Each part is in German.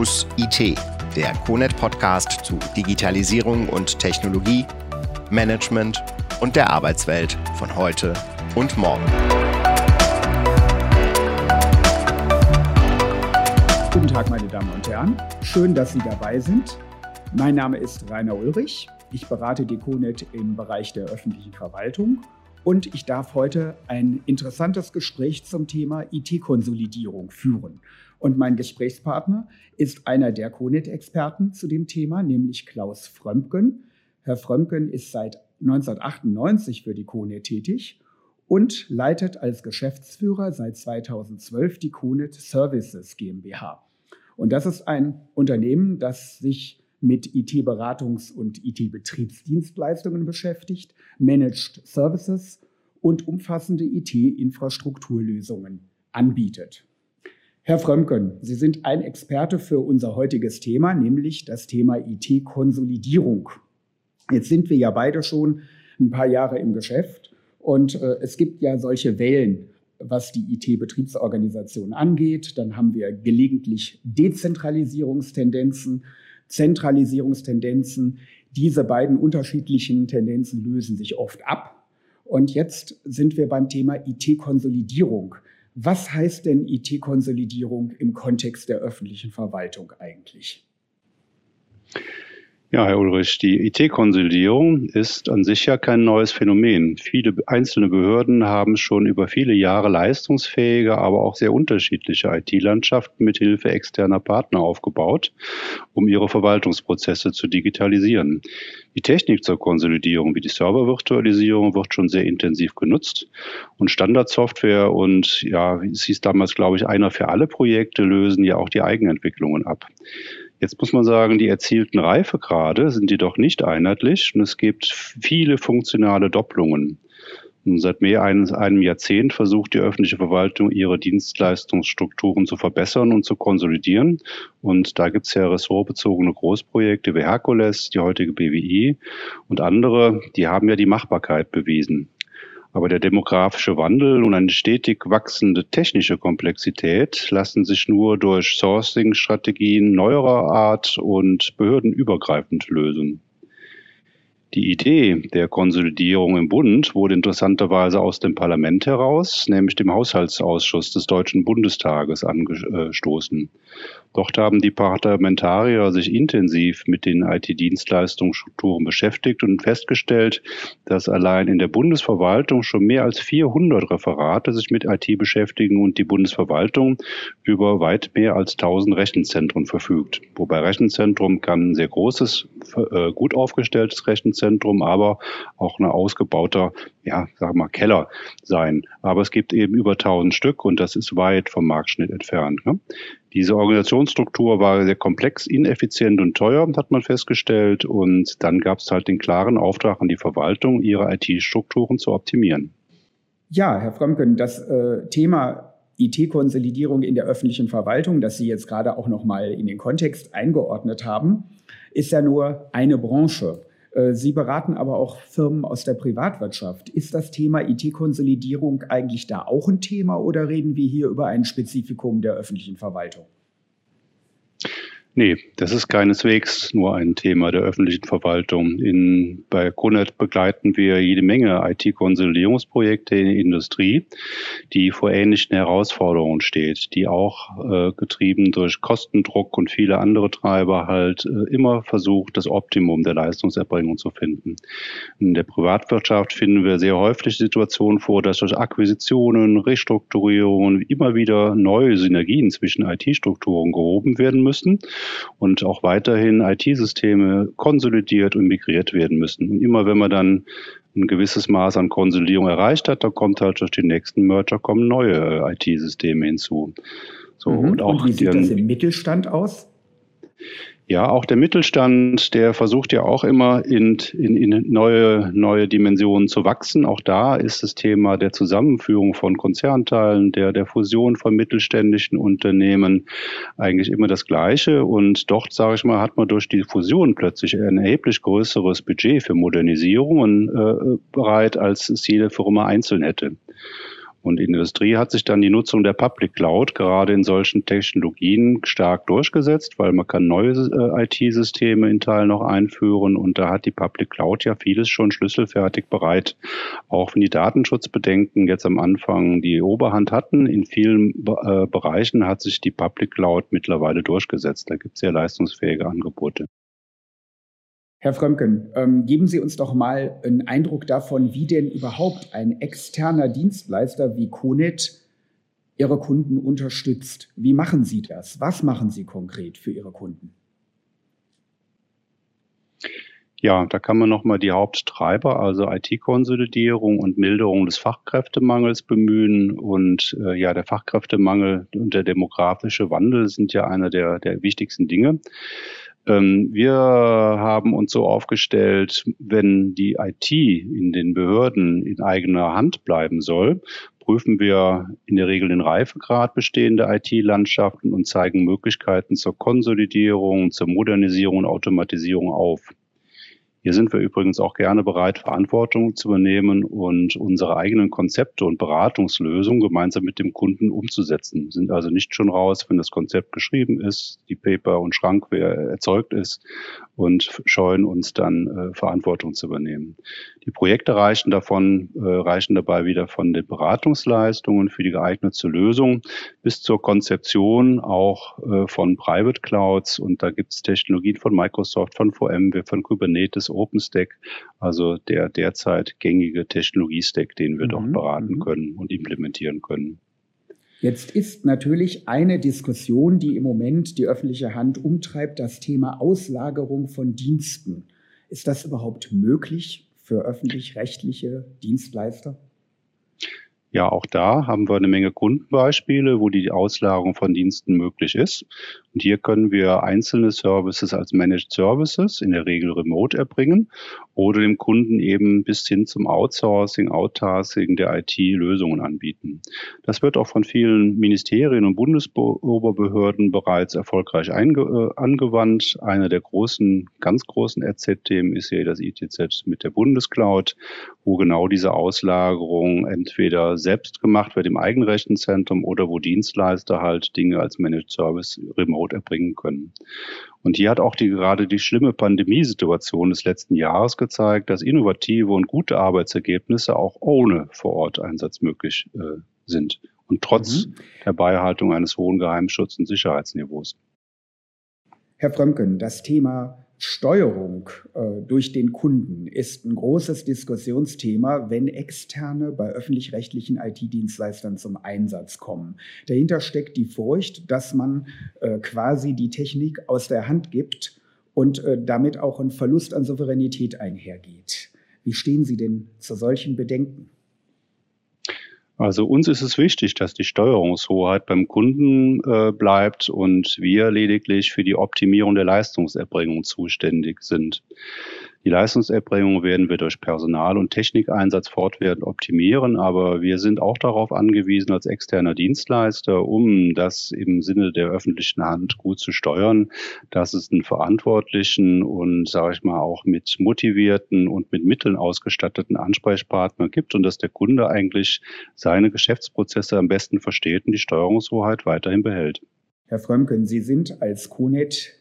Fokus IT, der CONET Podcast zu Digitalisierung und Technologie, Management und der Arbeitswelt von heute und morgen. Guten Tag, meine Damen und Herren. Schön, dass Sie dabei sind. Mein Name ist Rainer Ulrich. Ich berate die CONET im Bereich der öffentlichen Verwaltung und ich darf heute ein interessantes Gespräch zum Thema IT-Konsolidierung führen. Und mein Gesprächspartner ist einer der CONET-Experten zu dem Thema, nämlich Klaus Frömken. Herr Frömken ist seit 1998 für die CONET tätig und leitet als Geschäftsführer seit 2012 die CONET Services GmbH. Und das ist ein Unternehmen, das sich mit IT-Beratungs- und IT-Betriebsdienstleistungen beschäftigt, Managed Services und umfassende IT-Infrastrukturlösungen anbietet. Herr Frömken, Sie sind ein Experte für unser heutiges Thema, nämlich das Thema IT-Konsolidierung. Jetzt sind wir ja beide schon ein paar Jahre im Geschäft und äh, es gibt ja solche Wellen, was die IT-Betriebsorganisation angeht. Dann haben wir gelegentlich Dezentralisierungstendenzen. Zentralisierungstendenzen. Diese beiden unterschiedlichen Tendenzen lösen sich oft ab. Und jetzt sind wir beim Thema IT-Konsolidierung. Was heißt denn IT-Konsolidierung im Kontext der öffentlichen Verwaltung eigentlich? Ja, Herr Ulrich, die IT-Konsolidierung ist an sich ja kein neues Phänomen. Viele einzelne Behörden haben schon über viele Jahre leistungsfähige, aber auch sehr unterschiedliche IT-Landschaften mit Hilfe externer Partner aufgebaut, um ihre Verwaltungsprozesse zu digitalisieren. Die Technik zur Konsolidierung wie die Servervirtualisierung wird schon sehr intensiv genutzt und Standardsoftware und ja, es hieß damals, glaube ich, einer für alle Projekte lösen ja auch die Eigenentwicklungen ab. Jetzt muss man sagen, die erzielten Reifegrade sind jedoch nicht einheitlich und es gibt viele funktionale Doppelungen. Und seit mehr als einem Jahrzehnt versucht die öffentliche Verwaltung, ihre Dienstleistungsstrukturen zu verbessern und zu konsolidieren. Und da gibt es ja ressortbezogene Großprojekte wie Herkules, die heutige BWI und andere, die haben ja die Machbarkeit bewiesen. Aber der demografische Wandel und eine stetig wachsende technische Komplexität lassen sich nur durch Sourcing-Strategien neuerer Art und behördenübergreifend lösen. Die Idee der Konsolidierung im Bund wurde interessanterweise aus dem Parlament heraus, nämlich dem Haushaltsausschuss des Deutschen Bundestages angestoßen. Dort haben die Parlamentarier sich intensiv mit den IT-Dienstleistungsstrukturen beschäftigt und festgestellt, dass allein in der Bundesverwaltung schon mehr als 400 Referate sich mit IT beschäftigen und die Bundesverwaltung über weit mehr als 1000 Rechenzentren verfügt. Wobei Rechenzentrum kann ein sehr großes, äh, gut aufgestelltes Rechenzentrum, aber auch ein ausgebauter, ja, sagen wir mal, Keller sein. Aber es gibt eben über 1000 Stück und das ist weit vom Marktschnitt entfernt. Ne? Diese Organisationsstruktur war sehr komplex, ineffizient und teuer, hat man festgestellt. Und dann gab es halt den klaren Auftrag an die Verwaltung, ihre IT-Strukturen zu optimieren. Ja, Herr Frömken, das äh, Thema IT-Konsolidierung in der öffentlichen Verwaltung, das Sie jetzt gerade auch noch mal in den Kontext eingeordnet haben, ist ja nur eine Branche. Äh, Sie beraten aber auch Firmen aus der Privatwirtschaft. Ist das Thema IT-Konsolidierung eigentlich da auch ein Thema oder reden wir hier über ein Spezifikum der öffentlichen Verwaltung? Nee, das ist keineswegs nur ein Thema der öffentlichen Verwaltung. In, bei CONET begleiten wir jede Menge IT-Konsolidierungsprojekte in der Industrie, die vor ähnlichen Herausforderungen steht, die auch äh, getrieben durch Kostendruck und viele andere Treiber halt äh, immer versucht, das Optimum der Leistungserbringung zu finden. In der Privatwirtschaft finden wir sehr häufig Situationen vor, dass durch Akquisitionen, Restrukturierungen immer wieder neue Synergien zwischen IT-Strukturen gehoben werden müssen und auch weiterhin IT-Systeme konsolidiert und migriert werden müssen. Und immer wenn man dann ein gewisses Maß an Konsolidierung erreicht hat, dann kommt halt durch die nächsten Merger kommen neue äh, IT-Systeme hinzu. So, mhm. und, auch und wie sieht das im Mittelstand aus? Ja, auch der Mittelstand, der versucht ja auch immer in, in, in neue, neue Dimensionen zu wachsen. Auch da ist das Thema der Zusammenführung von Konzernteilen, der, der Fusion von mittelständischen Unternehmen eigentlich immer das Gleiche. Und dort, sage ich mal, hat man durch die Fusion plötzlich ein erheblich größeres Budget für Modernisierungen äh, bereit, als es jede Firma einzeln hätte. Und Industrie hat sich dann die Nutzung der Public Cloud gerade in solchen Technologien stark durchgesetzt, weil man kann neue äh, IT-Systeme in Teilen noch einführen und da hat die Public Cloud ja vieles schon schlüsselfertig bereit. Auch wenn die Datenschutzbedenken jetzt am Anfang die Oberhand hatten, in vielen äh, Bereichen hat sich die Public Cloud mittlerweile durchgesetzt. Da gibt es sehr leistungsfähige Angebote. Herr Frömken, ähm, geben Sie uns doch mal einen Eindruck davon, wie denn überhaupt ein externer Dienstleister wie Conet Ihre Kunden unterstützt. Wie machen Sie das? Was machen Sie konkret für Ihre Kunden? Ja, da kann man nochmal die Haupttreiber, also IT-Konsolidierung und Milderung des Fachkräftemangels bemühen. Und äh, ja, der Fachkräftemangel und der demografische Wandel sind ja einer der, der wichtigsten Dinge. Ähm, wir haben uns so aufgestellt, wenn die IT in den Behörden in eigener Hand bleiben soll, prüfen wir in der Regel den Reifegrad bestehender IT-Landschaften und zeigen Möglichkeiten zur Konsolidierung, zur Modernisierung und Automatisierung auf. Hier sind wir übrigens auch gerne bereit, Verantwortung zu übernehmen und unsere eigenen Konzepte und Beratungslösungen gemeinsam mit dem Kunden umzusetzen. Wir sind also nicht schon raus, wenn das Konzept geschrieben ist, die Paper und Schrankware erzeugt ist und scheuen uns dann äh, Verantwortung zu übernehmen. Die Projekte reichen davon, äh, reichen dabei wieder von den Beratungsleistungen für die geeignete Lösung bis zur Konzeption auch äh, von Private Clouds und da gibt es Technologien von Microsoft, von VMware, von Kubernetes OpenStack, also der derzeit gängige Technologiestack, den wir mhm. dort beraten mhm. können und implementieren können. Jetzt ist natürlich eine Diskussion, die im Moment die öffentliche Hand umtreibt, das Thema Auslagerung von Diensten. Ist das überhaupt möglich für öffentlich-rechtliche Dienstleister? Ja, auch da haben wir eine Menge Kundenbeispiele, wo die Auslagerung von Diensten möglich ist. Und hier können wir einzelne Services als Managed Services, in der Regel remote, erbringen oder dem Kunden eben bis hin zum Outsourcing, Outtasking der IT Lösungen anbieten. Das wird auch von vielen Ministerien und Bundesoberbehörden bereits erfolgreich äh, angewandt. Einer der großen, ganz großen RZ-Themen ist hier das ITZ mit der Bundescloud, wo genau diese Auslagerung entweder selbst gemacht wird im Eigenrechenzentrum oder wo Dienstleister halt Dinge als Managed Service remote erbringen können. Und hier hat auch die, gerade die schlimme Pandemiesituation des letzten Jahres gezeigt, dass innovative und gute Arbeitsergebnisse auch ohne Vororteinsatz möglich äh, sind und trotz mhm. der Beibehaltung eines hohen Geheimschutz- und Sicherheitsniveaus. Herr Frömken, das Thema Steuerung äh, durch den Kunden ist ein großes Diskussionsthema, wenn Externe bei öffentlich-rechtlichen IT-Dienstleistern zum Einsatz kommen. Dahinter steckt die Furcht, dass man äh, quasi die Technik aus der Hand gibt und äh, damit auch ein Verlust an Souveränität einhergeht. Wie stehen Sie denn zu solchen Bedenken? Also uns ist es wichtig, dass die Steuerungshoheit beim Kunden äh, bleibt und wir lediglich für die Optimierung der Leistungserbringung zuständig sind. Die Leistungserbringung werden wir durch Personal- und Technikeinsatz fortwährend optimieren, aber wir sind auch darauf angewiesen als externer Dienstleister, um das im Sinne der öffentlichen Hand gut zu steuern, dass es einen verantwortlichen und, sage ich mal, auch mit motivierten und mit Mitteln ausgestatteten Ansprechpartner gibt und dass der Kunde eigentlich seine Geschäftsprozesse am besten versteht und die Steuerungshoheit weiterhin behält. Herr Frömken, Sie sind als CONET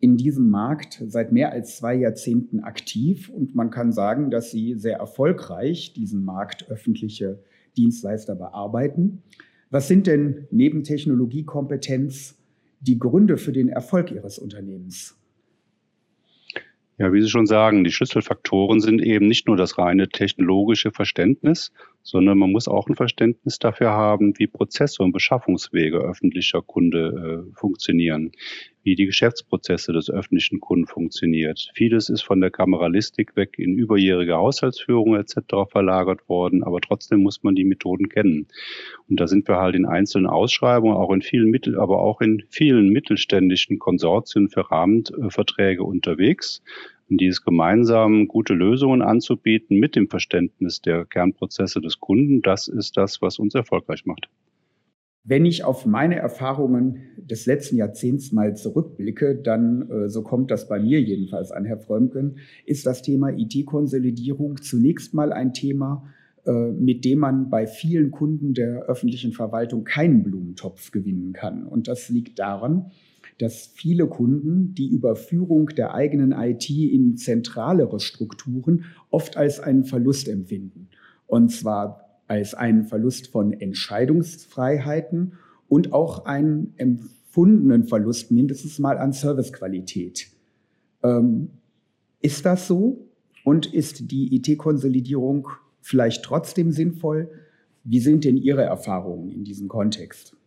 in diesem Markt seit mehr als zwei Jahrzehnten aktiv und man kann sagen, dass sie sehr erfolgreich diesen Markt öffentliche Dienstleister bearbeiten. Was sind denn neben Technologiekompetenz die Gründe für den Erfolg Ihres Unternehmens? Ja, wie Sie schon sagen, die Schlüsselfaktoren sind eben nicht nur das reine technologische Verständnis, sondern man muss auch ein Verständnis dafür haben, wie Prozesse und Beschaffungswege öffentlicher Kunde äh, funktionieren, wie die Geschäftsprozesse des öffentlichen Kunden funktioniert. Vieles ist von der Kameralistik weg in überjährige Haushaltsführung etc. verlagert worden, aber trotzdem muss man die Methoden kennen. Und da sind wir halt in einzelnen Ausschreibungen, auch in vielen Mittel, aber auch in vielen mittelständischen Konsortien für Rahmenverträge unterwegs, um dieses gemeinsam gute Lösungen anzubieten mit dem Verständnis der Kernprozesse des Kunden. Das ist das, was uns erfolgreich macht. Wenn ich auf meine Erfahrungen des letzten Jahrzehnts mal zurückblicke, dann, äh, so kommt das bei mir jedenfalls an, Herr Frömken, ist das Thema IT-Konsolidierung zunächst mal ein Thema, äh, mit dem man bei vielen Kunden der öffentlichen Verwaltung keinen Blumentopf gewinnen kann. Und das liegt daran, dass viele Kunden die Überführung der eigenen IT in zentralere Strukturen oft als einen Verlust empfinden. Und zwar als einen Verlust von Entscheidungsfreiheiten und auch einen empfundenen Verlust mindestens mal an Servicequalität. Ähm, ist das so? Und ist die IT-Konsolidierung vielleicht trotzdem sinnvoll? Wie sind denn Ihre Erfahrungen in diesem Kontext?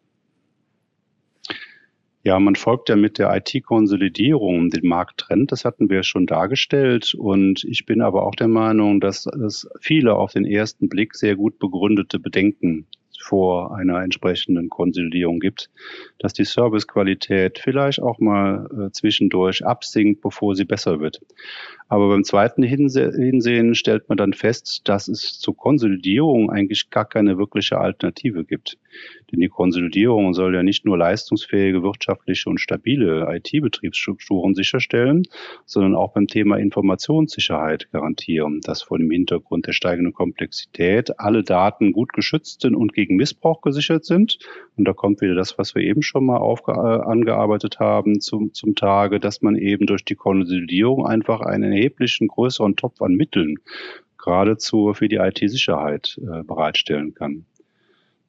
Ja, man folgt ja mit der IT-Konsolidierung den Markttrend. Das hatten wir schon dargestellt. Und ich bin aber auch der Meinung, dass es viele auf den ersten Blick sehr gut begründete Bedenken vor einer entsprechenden Konsolidierung gibt, dass die Servicequalität vielleicht auch mal äh, zwischendurch absinkt, bevor sie besser wird. Aber beim zweiten Hinse Hinsehen stellt man dann fest, dass es zur Konsolidierung eigentlich gar keine wirkliche Alternative gibt. Denn die Konsolidierung soll ja nicht nur leistungsfähige, wirtschaftliche und stabile IT-Betriebsstrukturen sicherstellen, sondern auch beim Thema Informationssicherheit garantieren, dass vor dem Hintergrund der steigenden Komplexität alle Daten gut geschützt sind und gegen Missbrauch gesichert sind. Und da kommt wieder das, was wir eben schon mal aufge angearbeitet haben zum, zum Tage, dass man eben durch die Konsolidierung einfach einen erheblichen größeren Topf an Mitteln geradezu für die IT-Sicherheit äh, bereitstellen kann.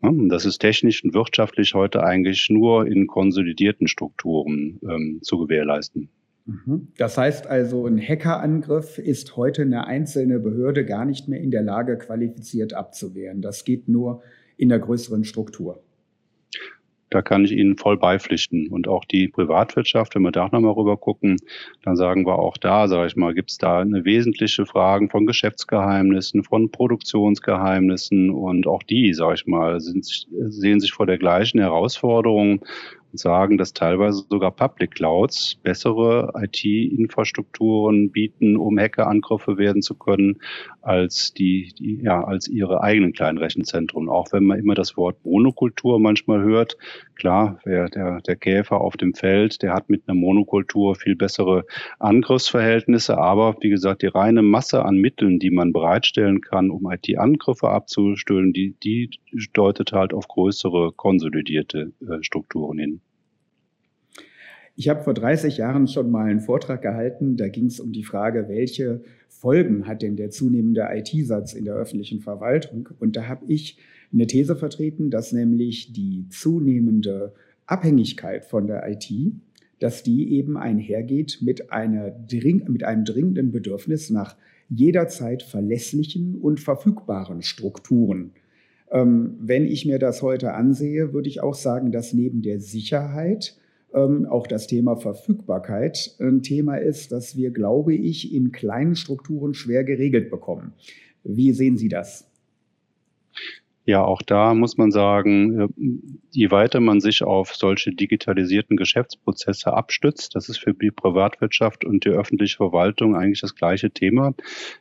Das ist technisch und wirtschaftlich heute eigentlich nur in konsolidierten Strukturen ähm, zu gewährleisten. Mhm. Das heißt also, ein Hackerangriff ist heute eine einzelne Behörde gar nicht mehr in der Lage, qualifiziert abzuwehren. Das geht nur in der größeren Struktur. Da kann ich Ihnen voll beipflichten. Und auch die Privatwirtschaft, wenn wir da nochmal rüber gucken, dann sagen wir auch da, sage ich mal, gibt es da eine wesentliche Fragen von Geschäftsgeheimnissen, von Produktionsgeheimnissen und auch die, sage ich mal, sind, sehen sich vor der gleichen Herausforderung sagen, dass teilweise sogar Public Clouds bessere IT-Infrastrukturen bieten, um Hackerangriffe werden zu können, als die, die, ja, als ihre eigenen kleinen Rechenzentren. Auch wenn man immer das Wort Monokultur manchmal hört, klar, wer, der, der Käfer auf dem Feld, der hat mit einer Monokultur viel bessere Angriffsverhältnisse, aber wie gesagt, die reine Masse an Mitteln, die man bereitstellen kann, um IT-Angriffe abzustellen, die, die deutet halt auf größere konsolidierte äh, Strukturen hin. Ich habe vor 30 Jahren schon mal einen Vortrag gehalten, da ging es um die Frage, welche Folgen hat denn der zunehmende IT-Satz in der öffentlichen Verwaltung? Und da habe ich eine These vertreten, dass nämlich die zunehmende Abhängigkeit von der IT, dass die eben einhergeht mit, einer, mit einem dringenden Bedürfnis nach jederzeit verlässlichen und verfügbaren Strukturen. Ähm, wenn ich mir das heute ansehe, würde ich auch sagen, dass neben der Sicherheit ähm, auch das Thema Verfügbarkeit ein Thema ist, das wir, glaube ich, in kleinen Strukturen schwer geregelt bekommen. Wie sehen Sie das? Ja, auch da muss man sagen, äh, je weiter man sich auf solche digitalisierten Geschäftsprozesse abstützt, das ist für die Privatwirtschaft und die öffentliche Verwaltung eigentlich das gleiche Thema,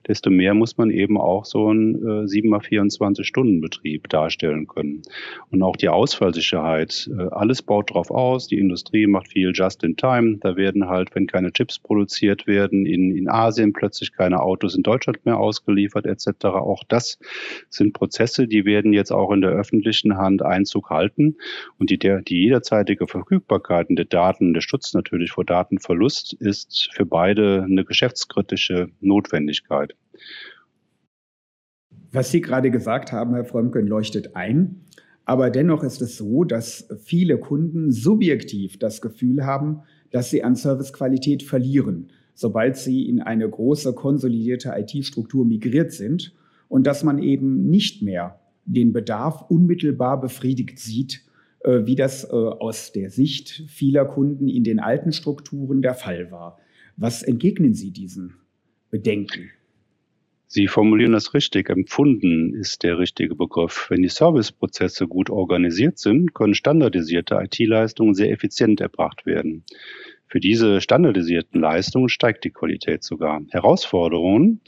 desto mehr muss man eben auch so einen 7x24-Stunden-Betrieb äh, darstellen können. Und auch die Ausfallsicherheit, äh, alles baut darauf aus, die Industrie macht viel just in time, da werden halt, wenn keine Chips produziert werden, in, in Asien plötzlich keine Autos in Deutschland mehr ausgeliefert etc. Auch das sind Prozesse, die werden werden jetzt auch in der öffentlichen Hand Einzug halten. Und die, die jederzeitige Verfügbarkeit der Daten, der Schutz natürlich vor Datenverlust ist für beide eine geschäftskritische Notwendigkeit. Was Sie gerade gesagt haben, Herr Frömken, leuchtet ein. Aber dennoch ist es so, dass viele Kunden subjektiv das Gefühl haben, dass sie an Servicequalität verlieren, sobald sie in eine große konsolidierte IT-Struktur migriert sind und dass man eben nicht mehr den Bedarf unmittelbar befriedigt sieht, äh, wie das äh, aus der Sicht vieler Kunden in den alten Strukturen der Fall war. Was entgegnen Sie diesen Bedenken? Sie formulieren das richtig. Empfunden ist der richtige Begriff. Wenn die Serviceprozesse gut organisiert sind, können standardisierte IT-Leistungen sehr effizient erbracht werden. Für diese standardisierten Leistungen steigt die Qualität sogar. Herausforderungen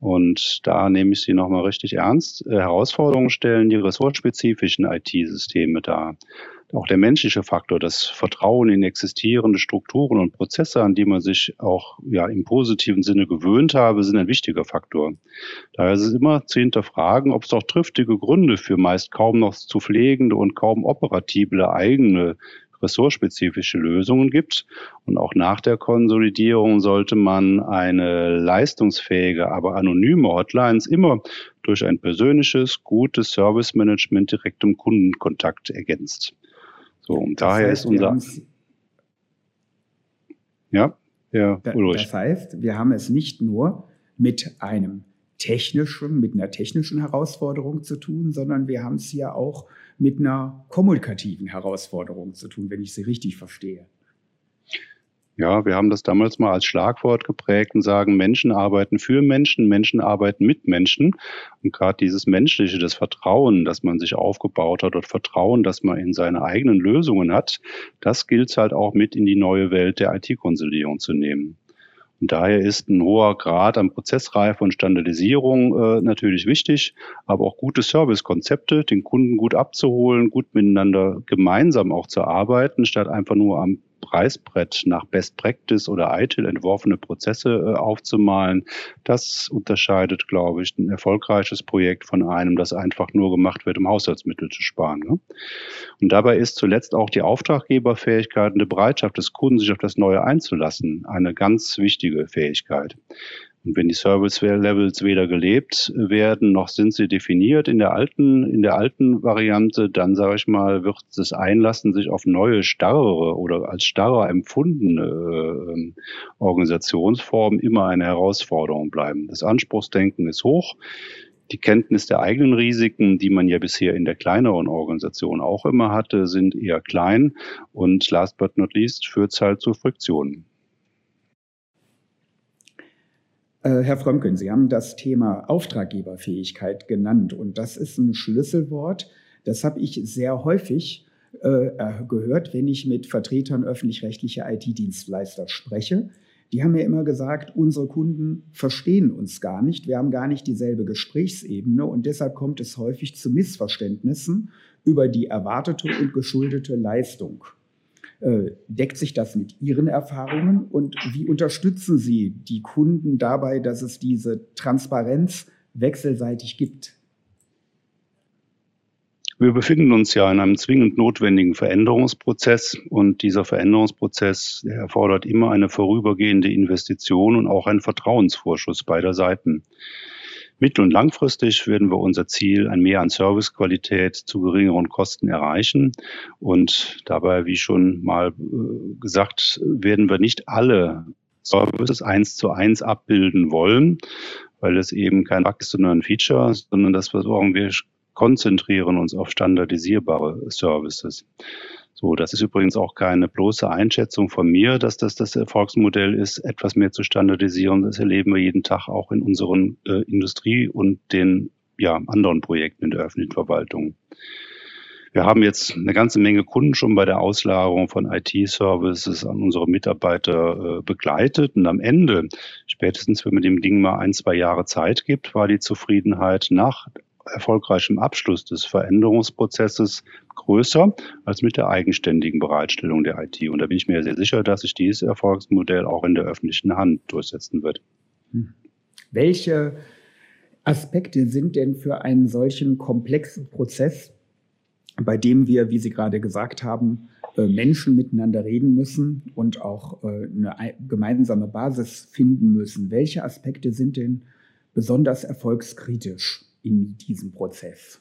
und da nehme ich Sie nochmal richtig ernst. Äh, Herausforderungen stellen die ressortspezifischen IT-Systeme dar. auch der menschliche Faktor, das Vertrauen in existierende Strukturen und Prozesse, an die man sich auch ja im positiven Sinne gewöhnt habe, sind ein wichtiger Faktor. Daher ist es immer zu hinterfragen, ob es auch triftige Gründe für meist kaum noch zu pflegende und kaum operatible eigene ressortspezifische Lösungen gibt. Und auch nach der Konsolidierung sollte man eine leistungsfähige, aber anonyme Hotlines immer durch ein persönliches, gutes Service-Management direkt im Kundenkontakt ergänzt. So, und das daher heißt, ist unser. Ja, da, Ulrich. Das heißt, wir haben es nicht nur mit einem technischen, mit einer technischen Herausforderung zu tun, sondern wir haben es ja auch mit einer kommunikativen Herausforderung zu tun, wenn ich sie richtig verstehe. Ja, wir haben das damals mal als Schlagwort geprägt und sagen, Menschen arbeiten für Menschen, Menschen arbeiten mit Menschen. Und gerade dieses Menschliche, das Vertrauen, das man sich aufgebaut hat, oder Vertrauen, das man in seine eigenen Lösungen hat, das gilt halt auch mit in die neue Welt der IT-Konsolidierung zu nehmen. Und daher ist ein hoher Grad an Prozessreife und Standardisierung äh, natürlich wichtig, aber auch gute Servicekonzepte, den Kunden gut abzuholen, gut miteinander gemeinsam auch zu arbeiten, statt einfach nur am Preisbrett nach Best Practice oder ITIL entworfene Prozesse äh, aufzumalen. Das unterscheidet, glaube ich, ein erfolgreiches Projekt von einem, das einfach nur gemacht wird, um Haushaltsmittel zu sparen. Ne? Und dabei ist zuletzt auch die Auftraggeberfähigkeit und die Bereitschaft des Kunden, sich auf das Neue einzulassen, eine ganz wichtige Fähigkeit. Und wenn die Service Levels weder gelebt werden, noch sind sie definiert in der alten, in der alten Variante, dann sage ich mal, wird das Einlassen sich auf neue, starrere oder als starrer empfundene äh, Organisationsformen immer eine Herausforderung bleiben. Das Anspruchsdenken ist hoch. Die Kenntnis der eigenen Risiken, die man ja bisher in der kleineren Organisation auch immer hatte, sind eher klein und last but not least führt es halt zu Friktionen. Äh, Herr Frömken, Sie haben das Thema Auftraggeberfähigkeit genannt und das ist ein Schlüsselwort. Das habe ich sehr häufig äh, gehört, wenn ich mit Vertretern öffentlich-rechtlicher IT-Dienstleister spreche. Die haben mir immer gesagt, unsere Kunden verstehen uns gar nicht, wir haben gar nicht dieselbe Gesprächsebene und deshalb kommt es häufig zu Missverständnissen über die erwartete und geschuldete Leistung. Äh, deckt sich das mit Ihren Erfahrungen und wie unterstützen Sie die Kunden dabei, dass es diese Transparenz wechselseitig gibt? Wir befinden uns ja in einem zwingend notwendigen Veränderungsprozess und dieser Veränderungsprozess erfordert immer eine vorübergehende Investition und auch einen Vertrauensvorschuss beider Seiten. Mittel- und langfristig werden wir unser Ziel, ein Mehr an Servicequalität zu geringeren Kosten erreichen. Und dabei, wie schon mal äh, gesagt, werden wir nicht alle Services eins zu eins abbilden wollen, weil es eben kein Bug ist, sondern ein Feature, sondern das versuchen wir konzentrieren uns auf standardisierbare Services. So, das ist übrigens auch keine bloße Einschätzung von mir, dass das das Erfolgsmodell ist, etwas mehr zu standardisieren. Das erleben wir jeden Tag auch in unseren äh, Industrie- und den ja, anderen Projekten in der öffentlichen Verwaltung. Wir haben jetzt eine ganze Menge Kunden schon bei der Auslagerung von IT-Services an unsere Mitarbeiter äh, begleitet. Und am Ende, spätestens wenn man dem Ding mal ein, zwei Jahre Zeit gibt, war die Zufriedenheit nach erfolgreichem Abschluss des Veränderungsprozesses größer als mit der eigenständigen Bereitstellung der IT. Und da bin ich mir sehr sicher, dass sich dieses Erfolgsmodell auch in der öffentlichen Hand durchsetzen wird. Hm. Welche Aspekte sind denn für einen solchen komplexen Prozess, bei dem wir, wie Sie gerade gesagt haben, äh, Menschen miteinander reden müssen und auch äh, eine gemeinsame Basis finden müssen. Welche Aspekte sind denn besonders erfolgskritisch? In diesem Prozess?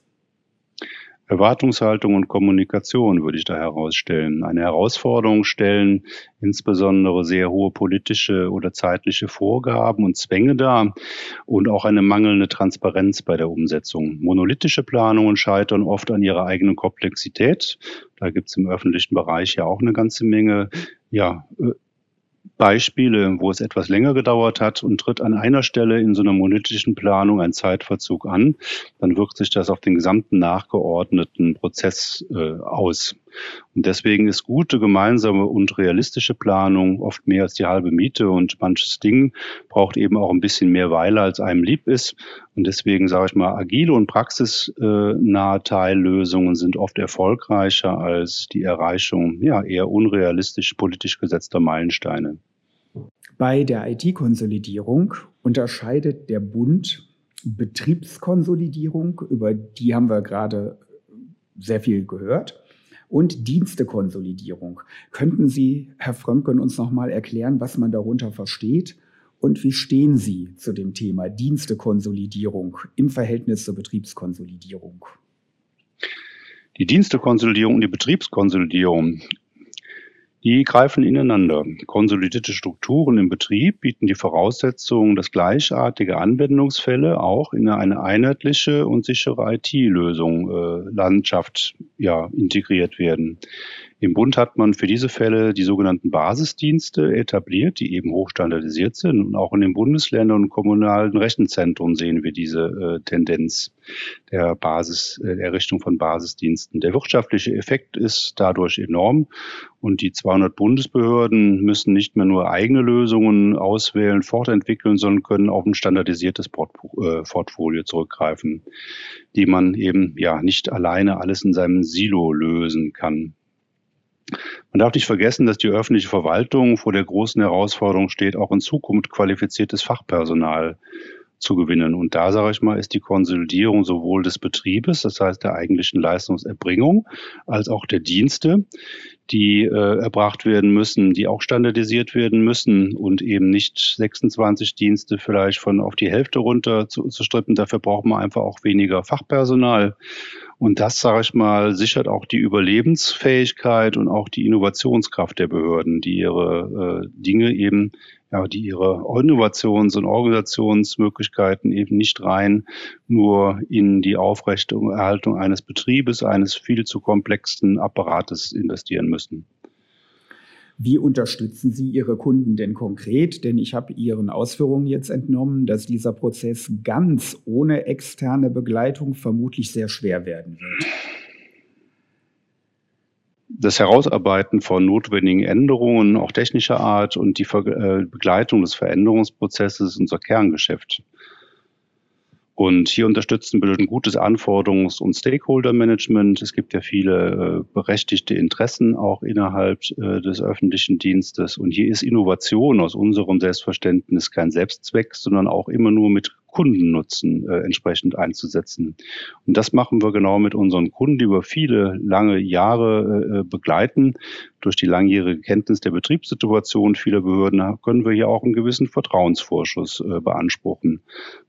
Erwartungshaltung und Kommunikation würde ich da herausstellen. Eine Herausforderung stellen insbesondere sehr hohe politische oder zeitliche Vorgaben und Zwänge dar und auch eine mangelnde Transparenz bei der Umsetzung. Monolithische Planungen scheitern oft an ihrer eigenen Komplexität. Da gibt es im öffentlichen Bereich ja auch eine ganze Menge ja, äh, Beispiele, wo es etwas länger gedauert hat und tritt an einer Stelle in so einer monolithischen Planung ein Zeitverzug an, dann wirkt sich das auf den gesamten nachgeordneten Prozess äh, aus. Und deswegen ist gute gemeinsame und realistische Planung oft mehr als die halbe Miete und manches Ding braucht eben auch ein bisschen mehr Weile, als einem lieb ist. Und deswegen sage ich mal, agile und praxisnahe Teillösungen sind oft erfolgreicher als die Erreichung ja, eher unrealistisch politisch gesetzter Meilensteine. Bei der IT-Konsolidierung unterscheidet der Bund Betriebskonsolidierung, über die haben wir gerade sehr viel gehört, und Dienstekonsolidierung. Könnten Sie, Herr Frömken, uns noch mal erklären, was man darunter versteht und wie stehen Sie zu dem Thema Dienstekonsolidierung im Verhältnis zur Betriebskonsolidierung? Die Dienstekonsolidierung und die Betriebskonsolidierung die greifen ineinander. Konsolidierte Strukturen im Betrieb bieten die Voraussetzungen, dass gleichartige Anwendungsfälle auch in eine einheitliche und sichere IT-Lösung äh, Landschaft ja, integriert werden. Im Bund hat man für diese Fälle die sogenannten Basisdienste etabliert, die eben hochstandardisiert sind. Und auch in den Bundesländern und kommunalen Rechenzentren sehen wir diese äh, Tendenz der Basis, äh, Errichtung von Basisdiensten. Der wirtschaftliche Effekt ist dadurch enorm. Und die 200 Bundesbehörden müssen nicht mehr nur eigene Lösungen auswählen, fortentwickeln, sondern können auf ein standardisiertes äh, Portfolio zurückgreifen, die man eben ja nicht alleine alles in seinem Silo lösen kann. Man darf nicht vergessen, dass die öffentliche Verwaltung vor der großen Herausforderung steht, auch in Zukunft qualifiziertes Fachpersonal zu gewinnen. Und da sage ich mal, ist die Konsolidierung sowohl des Betriebes, das heißt der eigentlichen Leistungserbringung, als auch der Dienste, die äh, erbracht werden müssen, die auch standardisiert werden müssen und eben nicht 26 Dienste vielleicht von auf die Hälfte runter zu, zu strippen. Dafür braucht man einfach auch weniger Fachpersonal. Und das, sage ich mal, sichert auch die Überlebensfähigkeit und auch die Innovationskraft der Behörden, die ihre äh, Dinge eben, ja, die ihre Innovations- und Organisationsmöglichkeiten eben nicht rein nur in die Aufrechtung, Erhaltung eines Betriebes, eines viel zu komplexen Apparates investieren müssen. Wie unterstützen Sie Ihre Kunden denn konkret? Denn ich habe Ihren Ausführungen jetzt entnommen, dass dieser Prozess ganz ohne externe Begleitung vermutlich sehr schwer werden wird. Das Herausarbeiten von notwendigen Änderungen, auch technischer Art und die äh, Begleitung des Veränderungsprozesses ist unser Kerngeschäft. Und hier unterstützen wir ein gutes Anforderungs- und Stakeholder-Management. Es gibt ja viele äh, berechtigte Interessen auch innerhalb äh, des öffentlichen Dienstes. Und hier ist Innovation aus unserem Selbstverständnis kein Selbstzweck, sondern auch immer nur mit Kundennutzen äh, entsprechend einzusetzen. Und das machen wir genau mit unseren Kunden, die wir viele lange Jahre äh, begleiten. Durch die langjährige Kenntnis der Betriebssituation vieler Behörden können wir hier auch einen gewissen Vertrauensvorschuss äh, beanspruchen,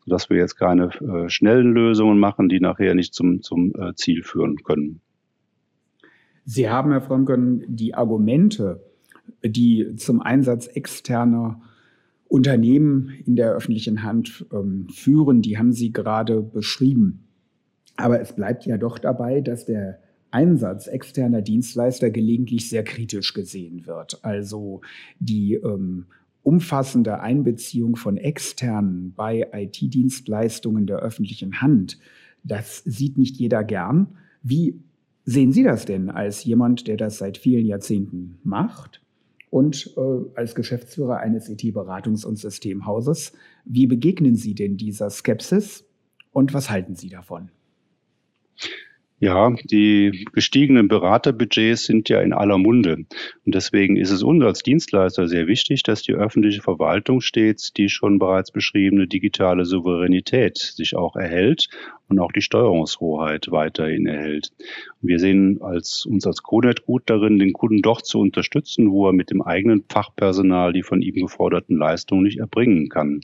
sodass wir jetzt keine äh, schnellen Lösungen machen, die nachher nicht zum, zum äh, Ziel führen können. Sie haben, Herr Frömken, die Argumente, die zum Einsatz externer Unternehmen in der öffentlichen Hand ähm, führen, die haben Sie gerade beschrieben. Aber es bleibt ja doch dabei, dass der Einsatz externer Dienstleister gelegentlich sehr kritisch gesehen wird. Also die ähm, umfassende Einbeziehung von externen bei IT-Dienstleistungen der öffentlichen Hand, das sieht nicht jeder gern. Wie sehen Sie das denn als jemand, der das seit vielen Jahrzehnten macht? Und äh, als Geschäftsführer eines IT-Beratungs- und Systemhauses. Wie begegnen Sie denn dieser Skepsis und was halten Sie davon? Ja, die gestiegenen Beraterbudgets sind ja in aller Munde. Und deswegen ist es uns als Dienstleister sehr wichtig, dass die öffentliche Verwaltung stets die schon bereits beschriebene digitale Souveränität sich auch erhält und auch die Steuerungshoheit weiterhin erhält. wir sehen als, uns als Conet gut darin, den Kunden doch zu unterstützen, wo er mit dem eigenen Fachpersonal die von ihm geforderten Leistungen nicht erbringen kann.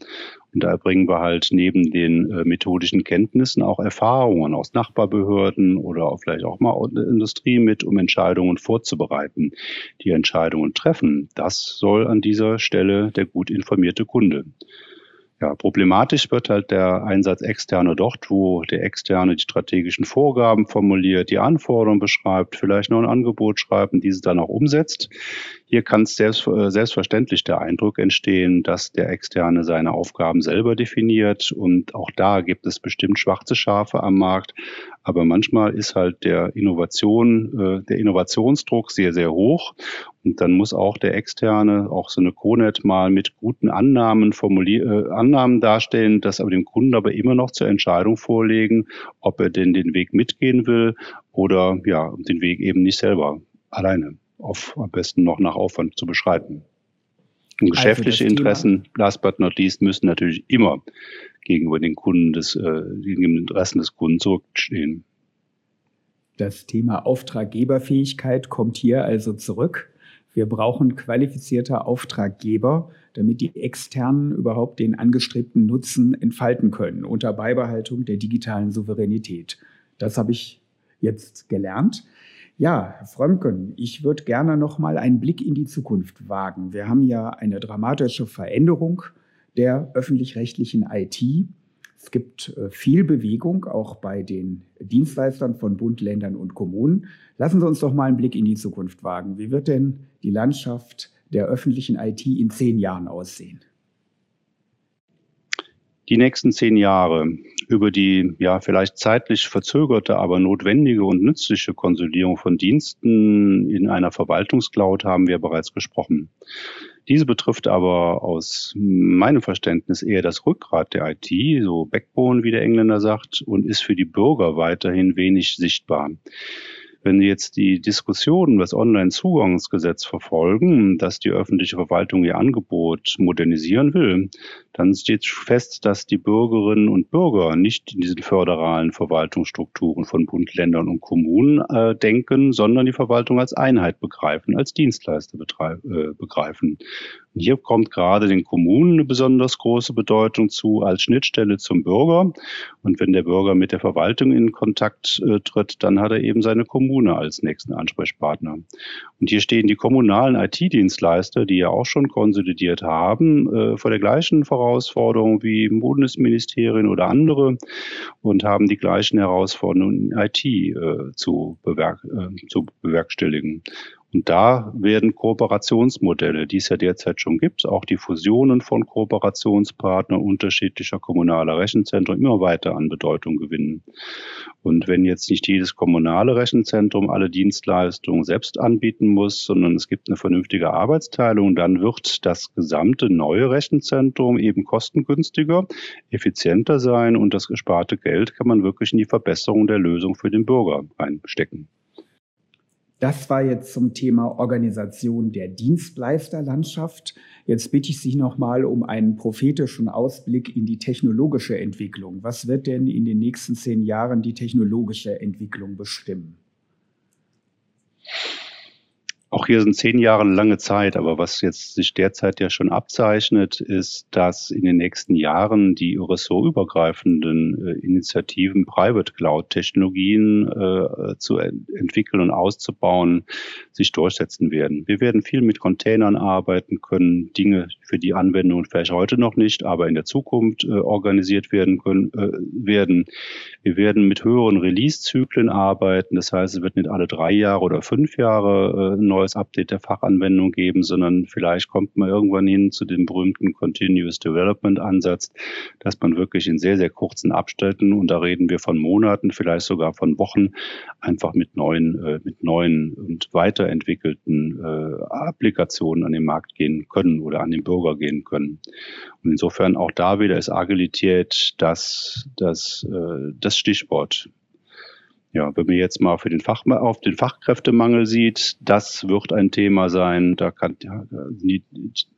Und da erbringen wir halt neben den äh, methodischen Kenntnissen auch Erfahrungen aus Nachbarbehörden oder vielleicht auch mal Industrie mit, um Entscheidungen vorzubereiten, die Entscheidungen treffen. Das soll an dieser Stelle der gut informierte Kunde. Ja, problematisch wird halt der Einsatz externer dort, wo der Externe die strategischen Vorgaben formuliert, die Anforderungen beschreibt, vielleicht noch ein Angebot schreibt und dieses dann auch umsetzt. Hier kann selbst, äh, selbstverständlich der Eindruck entstehen, dass der Externe seine Aufgaben selber definiert und auch da gibt es bestimmt schwarze Schafe am Markt. Aber manchmal ist halt der Innovation, äh, der Innovationsdruck sehr, sehr hoch. Und dann muss auch der Externe, auch so eine CONET mal mit guten Annahmen formulier äh, Annahmen darstellen, das aber dem Kunden aber immer noch zur Entscheidung vorlegen, ob er denn den Weg mitgehen will oder ja, den Weg eben nicht selber alleine auf am besten noch nach Aufwand zu beschreiten. Und also geschäftliche also Interessen, last but not least, müssen natürlich immer gegenüber den Kunden des, äh, gegenüber den Interessen des Kunden zurückstehen. Das Thema Auftraggeberfähigkeit kommt hier also zurück. Wir brauchen qualifizierte Auftraggeber, damit die Externen überhaupt den angestrebten Nutzen entfalten können, unter Beibehaltung der digitalen Souveränität. Das habe ich jetzt gelernt. Ja, Herr Frömken, ich würde gerne noch mal einen Blick in die Zukunft wagen. Wir haben ja eine dramatische Veränderung der öffentlich-rechtlichen IT. Es gibt äh, viel Bewegung auch bei den Dienstleistern von Bund, Ländern und Kommunen. Lassen Sie uns doch mal einen Blick in die Zukunft wagen. Wie wird denn die Landschaft der öffentlichen IT in zehn Jahren aussehen? Die nächsten zehn Jahre über die ja vielleicht zeitlich verzögerte, aber notwendige und nützliche Konsolidierung von Diensten in einer Verwaltungscloud haben wir bereits gesprochen. Diese betrifft aber aus meinem Verständnis eher das Rückgrat der IT, so Backbone, wie der Engländer sagt, und ist für die Bürger weiterhin wenig sichtbar. Wenn Sie jetzt die Diskussion das Online-Zugangsgesetz verfolgen, dass die öffentliche Verwaltung ihr Angebot modernisieren will, dann steht fest, dass die Bürgerinnen und Bürger nicht in diesen föderalen Verwaltungsstrukturen von Bund, Ländern und Kommunen äh, denken, sondern die Verwaltung als Einheit begreifen, als Dienstleister äh, begreifen. Hier kommt gerade den Kommunen eine besonders große Bedeutung zu als Schnittstelle zum Bürger. Und wenn der Bürger mit der Verwaltung in Kontakt äh, tritt, dann hat er eben seine Kommune als nächsten Ansprechpartner. Und hier stehen die kommunalen IT-Dienstleister, die ja auch schon konsolidiert haben, äh, vor der gleichen Herausforderung wie Bundesministerien oder andere und haben die gleichen Herausforderungen in IT äh, zu, bewerk äh, zu bewerkstelligen. Und da werden Kooperationsmodelle, die es ja derzeit schon gibt, auch die Fusionen von Kooperationspartnern unterschiedlicher kommunaler Rechenzentren immer weiter an Bedeutung gewinnen. Und wenn jetzt nicht jedes kommunale Rechenzentrum alle Dienstleistungen selbst anbieten muss, sondern es gibt eine vernünftige Arbeitsteilung, dann wird das gesamte neue Rechenzentrum eben kostengünstiger, effizienter sein und das gesparte Geld kann man wirklich in die Verbesserung der Lösung für den Bürger einstecken. Das war jetzt zum Thema Organisation der Dienstleisterlandschaft. Jetzt bitte ich Sie nochmal um einen prophetischen Ausblick in die technologische Entwicklung. Was wird denn in den nächsten zehn Jahren die technologische Entwicklung bestimmen? Auch hier sind zehn Jahre lange Zeit, aber was jetzt sich derzeit ja schon abzeichnet, ist, dass in den nächsten Jahren die ressortübergreifenden äh, Initiativen, Private Cloud-Technologien äh, zu ent entwickeln und auszubauen, sich durchsetzen werden. Wir werden viel mit Containern arbeiten können, Dinge für die Anwendung vielleicht heute noch nicht, aber in der Zukunft äh, organisiert werden können, äh, werden. Wir werden mit höheren Release-Zyklen arbeiten. Das heißt, es wird nicht alle drei Jahre oder fünf Jahre äh, neu neues Update der Fachanwendung geben, sondern vielleicht kommt man irgendwann hin zu dem berühmten Continuous Development Ansatz, dass man wirklich in sehr, sehr kurzen Abständen, und da reden wir von Monaten, vielleicht sogar von Wochen, einfach mit neuen, äh, mit neuen und weiterentwickelten äh, Applikationen an den Markt gehen können oder an den Bürger gehen können. Und insofern auch da wieder ist Agilität das, das, äh, das Stichwort ja, wenn man jetzt mal für den Fach, auf den Fachkräftemangel sieht, das wird ein Thema sein. Da kann,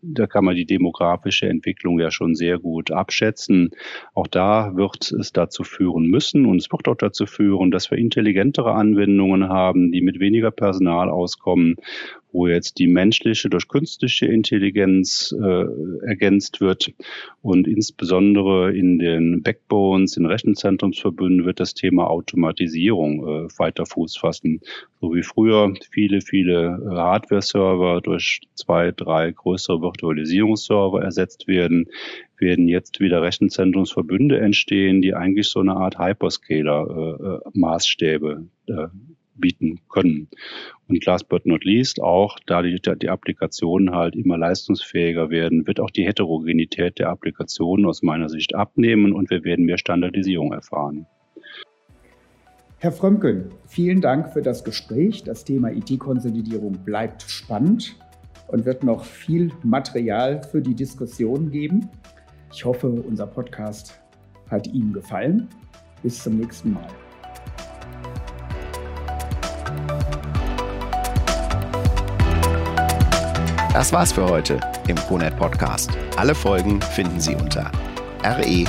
da kann man die demografische Entwicklung ja schon sehr gut abschätzen. Auch da wird es dazu führen müssen und es wird auch dazu führen, dass wir intelligentere Anwendungen haben, die mit weniger Personal auskommen wo jetzt die menschliche durch künstliche Intelligenz äh, ergänzt wird. Und insbesondere in den Backbones, in Rechenzentrumsverbünden wird das Thema Automatisierung äh, weiter Fuß fassen. So wie früher viele, viele äh, Hardware-Server durch zwei, drei größere Virtualisierungsserver ersetzt werden, werden jetzt wieder Rechenzentrumsverbünde entstehen, die eigentlich so eine Art Hyperscaler-Maßstäbe äh, äh, bieten können. Und last but not least auch, da die, die Applikationen halt immer leistungsfähiger werden, wird auch die Heterogenität der Applikationen aus meiner Sicht abnehmen und wir werden mehr Standardisierung erfahren. Herr Frömken, vielen Dank für das Gespräch. Das Thema IT-Konsolidierung bleibt spannend und wird noch viel Material für die Diskussion geben. Ich hoffe, unser Podcast hat Ihnen gefallen. Bis zum nächsten Mal. Das war's für heute im CONET Podcast. Alle Folgen finden Sie unter re.conet.de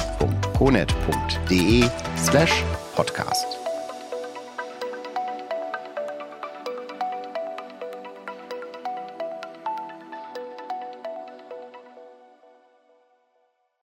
slash podcast.